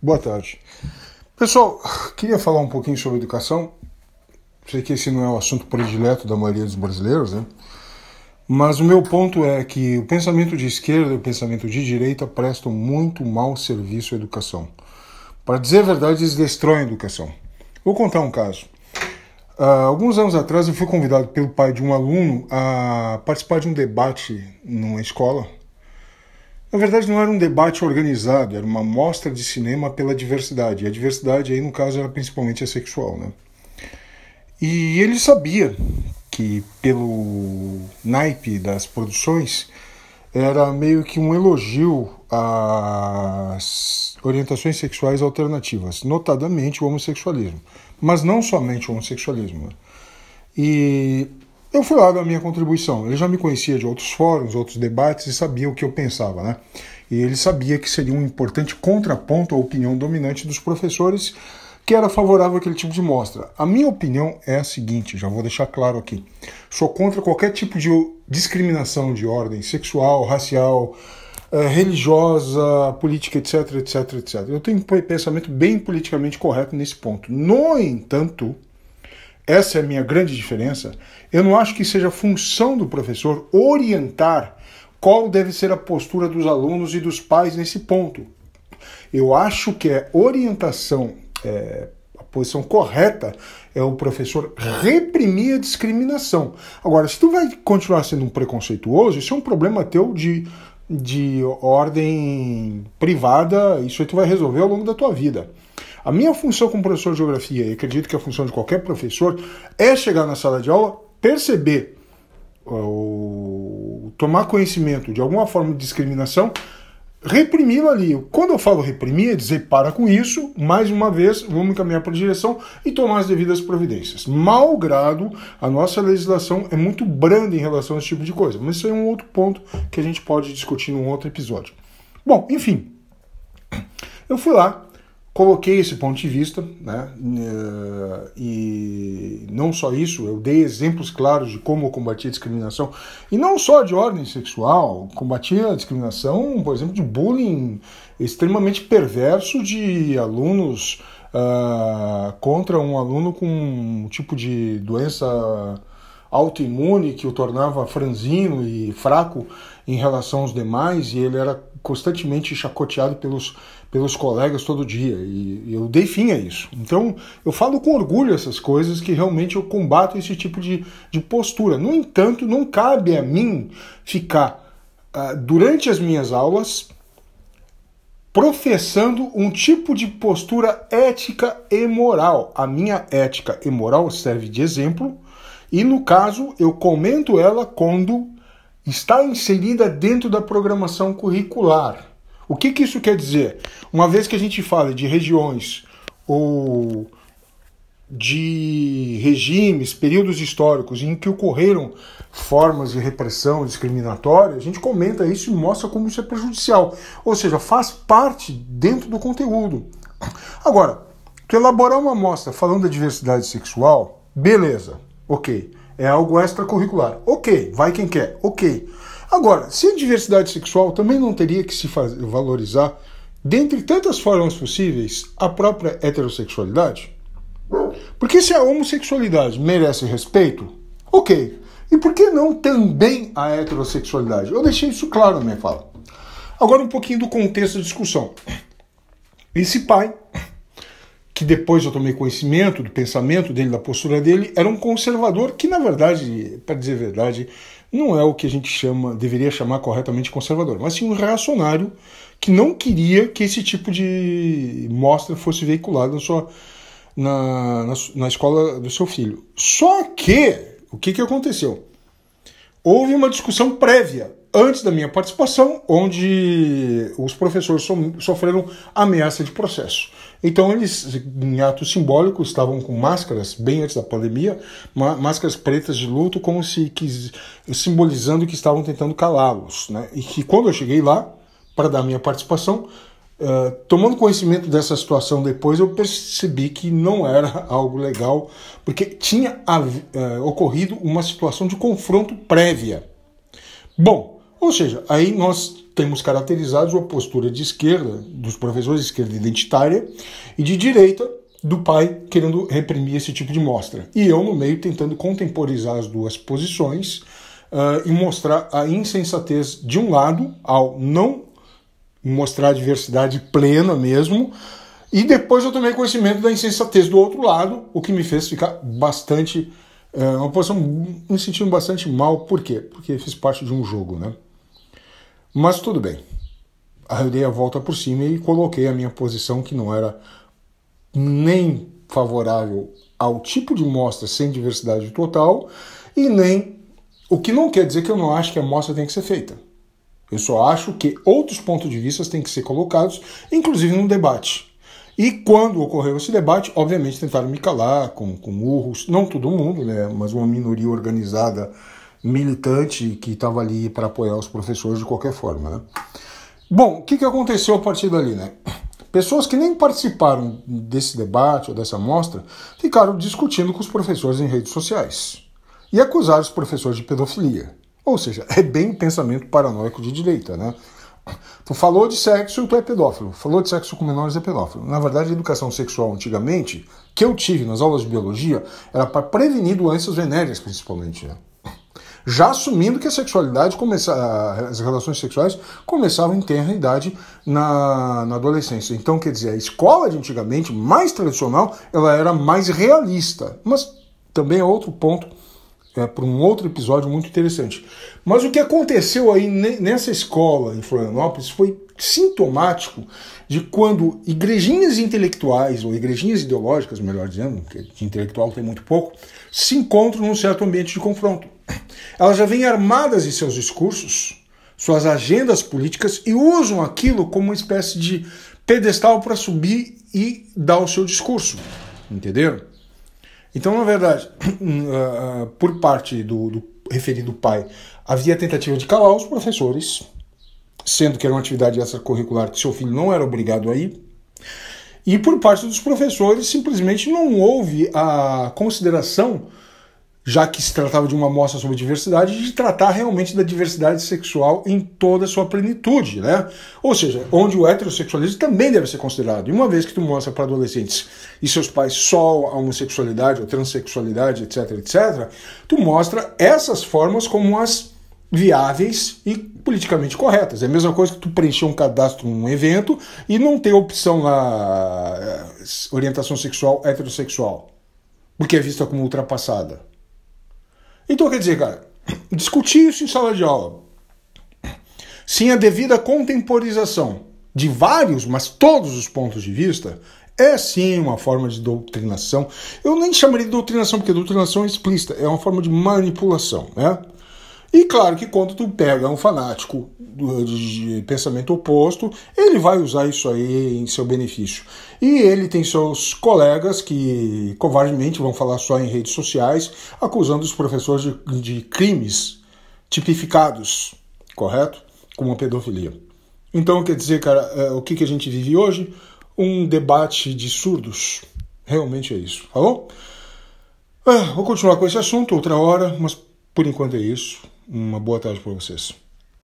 Boa tarde. Pessoal, queria falar um pouquinho sobre educação. Sei que esse não é o assunto predileto da maioria dos brasileiros, né? Mas o meu ponto é que o pensamento de esquerda e o pensamento de direita prestam muito mau serviço à educação. Para dizer a verdade, eles destroem a educação. Vou contar um caso. Uh, alguns anos atrás eu fui convidado pelo pai de um aluno a participar de um debate numa escola na verdade, não era um debate organizado, era uma mostra de cinema pela diversidade. E a diversidade aí, no caso, era principalmente a sexual, né? E ele sabia que, pelo naipe das produções, era meio que um elogio às orientações sexuais alternativas, notadamente o homossexualismo. Mas não somente o homossexualismo. Né? E eu fui lá da minha contribuição. Ele já me conhecia de outros fóruns, outros debates e sabia o que eu pensava, né? E ele sabia que seria um importante contraponto à opinião dominante dos professores, que era favorável àquele tipo de mostra. A minha opinião é a seguinte, já vou deixar claro aqui. Sou contra qualquer tipo de discriminação de ordem sexual, racial, eh, religiosa, política, etc, etc, etc. Eu tenho um pensamento bem politicamente correto nesse ponto. No entanto, essa é a minha grande diferença. Eu não acho que seja função do professor orientar qual deve ser a postura dos alunos e dos pais nesse ponto. Eu acho que é orientação, é, a posição correta é o professor reprimir a discriminação. Agora, se tu vai continuar sendo um preconceituoso, isso é um problema teu de, de ordem privada, isso aí tu vai resolver ao longo da tua vida. A minha função como professor de geografia, e acredito que a função de qualquer professor, é chegar na sala de aula, perceber, ou, tomar conhecimento de alguma forma de discriminação, reprimi-lo ali. Quando eu falo reprimir, é dizer para com isso, mais uma vez, vamos encaminhar para a direção e tomar as devidas providências. Malgrado, a nossa legislação é muito branda em relação a esse tipo de coisa, mas isso é um outro ponto que a gente pode discutir num outro episódio. Bom, enfim, eu fui lá, coloquei esse ponto de vista, né? Eh, e não só isso, eu dei exemplos claros de como eu a discriminação, e não só de ordem sexual, combati a discriminação, por exemplo, de bullying extremamente perverso de alunos uh, contra um aluno com um tipo de doença autoimune que o tornava franzino e fraco em relação aos demais, e ele era constantemente chacoteado pelos pelos colegas todo dia e eu dei fim a isso. Então eu falo com orgulho essas coisas que realmente eu combato esse tipo de, de postura. No entanto, não cabe a mim ficar uh, durante as minhas aulas professando um tipo de postura ética e moral. A minha ética e moral serve de exemplo e no caso eu comento ela quando está inserida dentro da programação curricular. O que, que isso quer dizer? Uma vez que a gente fala de regiões ou de regimes, períodos históricos em que ocorreram formas de repressão discriminatória, a gente comenta isso e mostra como isso é prejudicial. Ou seja, faz parte dentro do conteúdo. Agora, tu elaborar uma amostra falando da diversidade sexual, beleza, ok. É algo extracurricular. Ok, vai quem quer, ok. Agora, se a diversidade sexual também não teria que se fazer, valorizar, dentre tantas formas possíveis, a própria heterossexualidade? Porque se a homossexualidade merece respeito, ok. E por que não também a heterossexualidade? Eu deixei isso claro na minha fala. Agora um pouquinho do contexto da discussão. Esse pai, que depois eu tomei conhecimento do pensamento dele, da postura dele, era um conservador que, na verdade, para dizer a verdade, não é o que a gente chama, deveria chamar corretamente conservador, mas sim um reacionário que não queria que esse tipo de mostra fosse veiculada na, na, na, na escola do seu filho. Só que, o que, que aconteceu? Houve uma discussão prévia antes da minha participação, onde os professores sofreram ameaça de processo. Então eles, em ato simbólico, estavam com máscaras, bem antes da pandemia, máscaras pretas de luto, como se quis, simbolizando que estavam tentando calá-los. Né? E que quando eu cheguei lá, para dar minha participação, uh, tomando conhecimento dessa situação depois, eu percebi que não era algo legal, porque tinha uh, ocorrido uma situação de confronto prévia. Bom, ou seja, aí nós temos caracterizados uma postura de esquerda, dos professores de esquerda identitária, e de direita, do pai querendo reprimir esse tipo de mostra. E eu, no meio, tentando contemporizar as duas posições uh, e mostrar a insensatez de um lado, ao não mostrar a diversidade plena mesmo, e depois eu tomei conhecimento da insensatez do outro lado, o que me fez ficar bastante. Uh, uma posição me sentindo bastante mal. Por quê? Porque fiz parte de um jogo, né? Mas tudo bem. Aí eu dei a volta por cima e coloquei a minha posição que não era nem favorável ao tipo de mostra sem diversidade total e nem o que não quer dizer que eu não acho que a mostra tem que ser feita. Eu só acho que outros pontos de vista têm que ser colocados, inclusive no debate. E quando ocorreu esse debate, obviamente tentaram me calar com, com urros, não todo mundo, né, mas uma minoria organizada, militante, que estava ali para apoiar os professores de qualquer forma. Né? Bom, o que, que aconteceu a partir dali? Né? Pessoas que nem participaram desse debate ou dessa mostra ficaram discutindo com os professores em redes sociais e acusaram os professores de pedofilia. Ou seja, é bem pensamento paranoico de direita, né? Tu falou de sexo, tu é pedófilo. Falou de sexo com menores, é pedófilo. Na verdade, a educação sexual antigamente, que eu tive nas aulas de biologia, era para prevenir doenças venéreas, principalmente. Né? Já assumindo que a sexualidade começa, as relações sexuais começavam em tenra idade na, na adolescência. Então, quer dizer, a escola de antigamente, mais tradicional, ela era mais realista. Mas também é outro ponto é, para um outro episódio muito interessante. Mas o que aconteceu aí nessa escola em Florianópolis foi sintomático de quando igrejinhas intelectuais, ou igrejinhas ideológicas, melhor dizendo, de intelectual tem muito pouco, se encontram num certo ambiente de confronto. Elas já vêm armadas em seus discursos, suas agendas políticas e usam aquilo como uma espécie de pedestal para subir e dar o seu discurso. Entenderam? Então, na verdade, ah, ah, por parte do, do referido pai, havia tentativa de calar os professores, sendo que era uma atividade extracurricular que seu filho não era obrigado a ir. E por parte dos professores, simplesmente não houve a consideração já que se tratava de uma mostra sobre diversidade, de tratar realmente da diversidade sexual em toda a sua plenitude, né? Ou seja, onde o heterossexualismo também deve ser considerado. E uma vez que tu mostra para adolescentes e seus pais só a homossexualidade ou transexualidade, etc, etc, tu mostra essas formas como as viáveis e politicamente corretas. É a mesma coisa que tu preencher um cadastro num evento e não ter opção lá eh, orientação sexual heterossexual, porque é vista como ultrapassada. Então, quer dizer, cara, discutir isso em sala de aula, sem a devida contemporização de vários, mas todos os pontos de vista, é sim uma forma de doutrinação. Eu nem chamaria de doutrinação, porque doutrinação é explícita, é uma forma de manipulação, né? E claro que quando tu pega um fanático de pensamento oposto, ele vai usar isso aí em seu benefício. E ele tem seus colegas que covardemente vão falar só em redes sociais, acusando os professores de, de crimes tipificados, correto? Como a pedofilia. Então, quer dizer, cara, é, o que, que a gente vive hoje? Um debate de surdos. Realmente é isso, falou? Ah, vou continuar com esse assunto outra hora, mas por enquanto é isso. Uma boa tarde para vocês.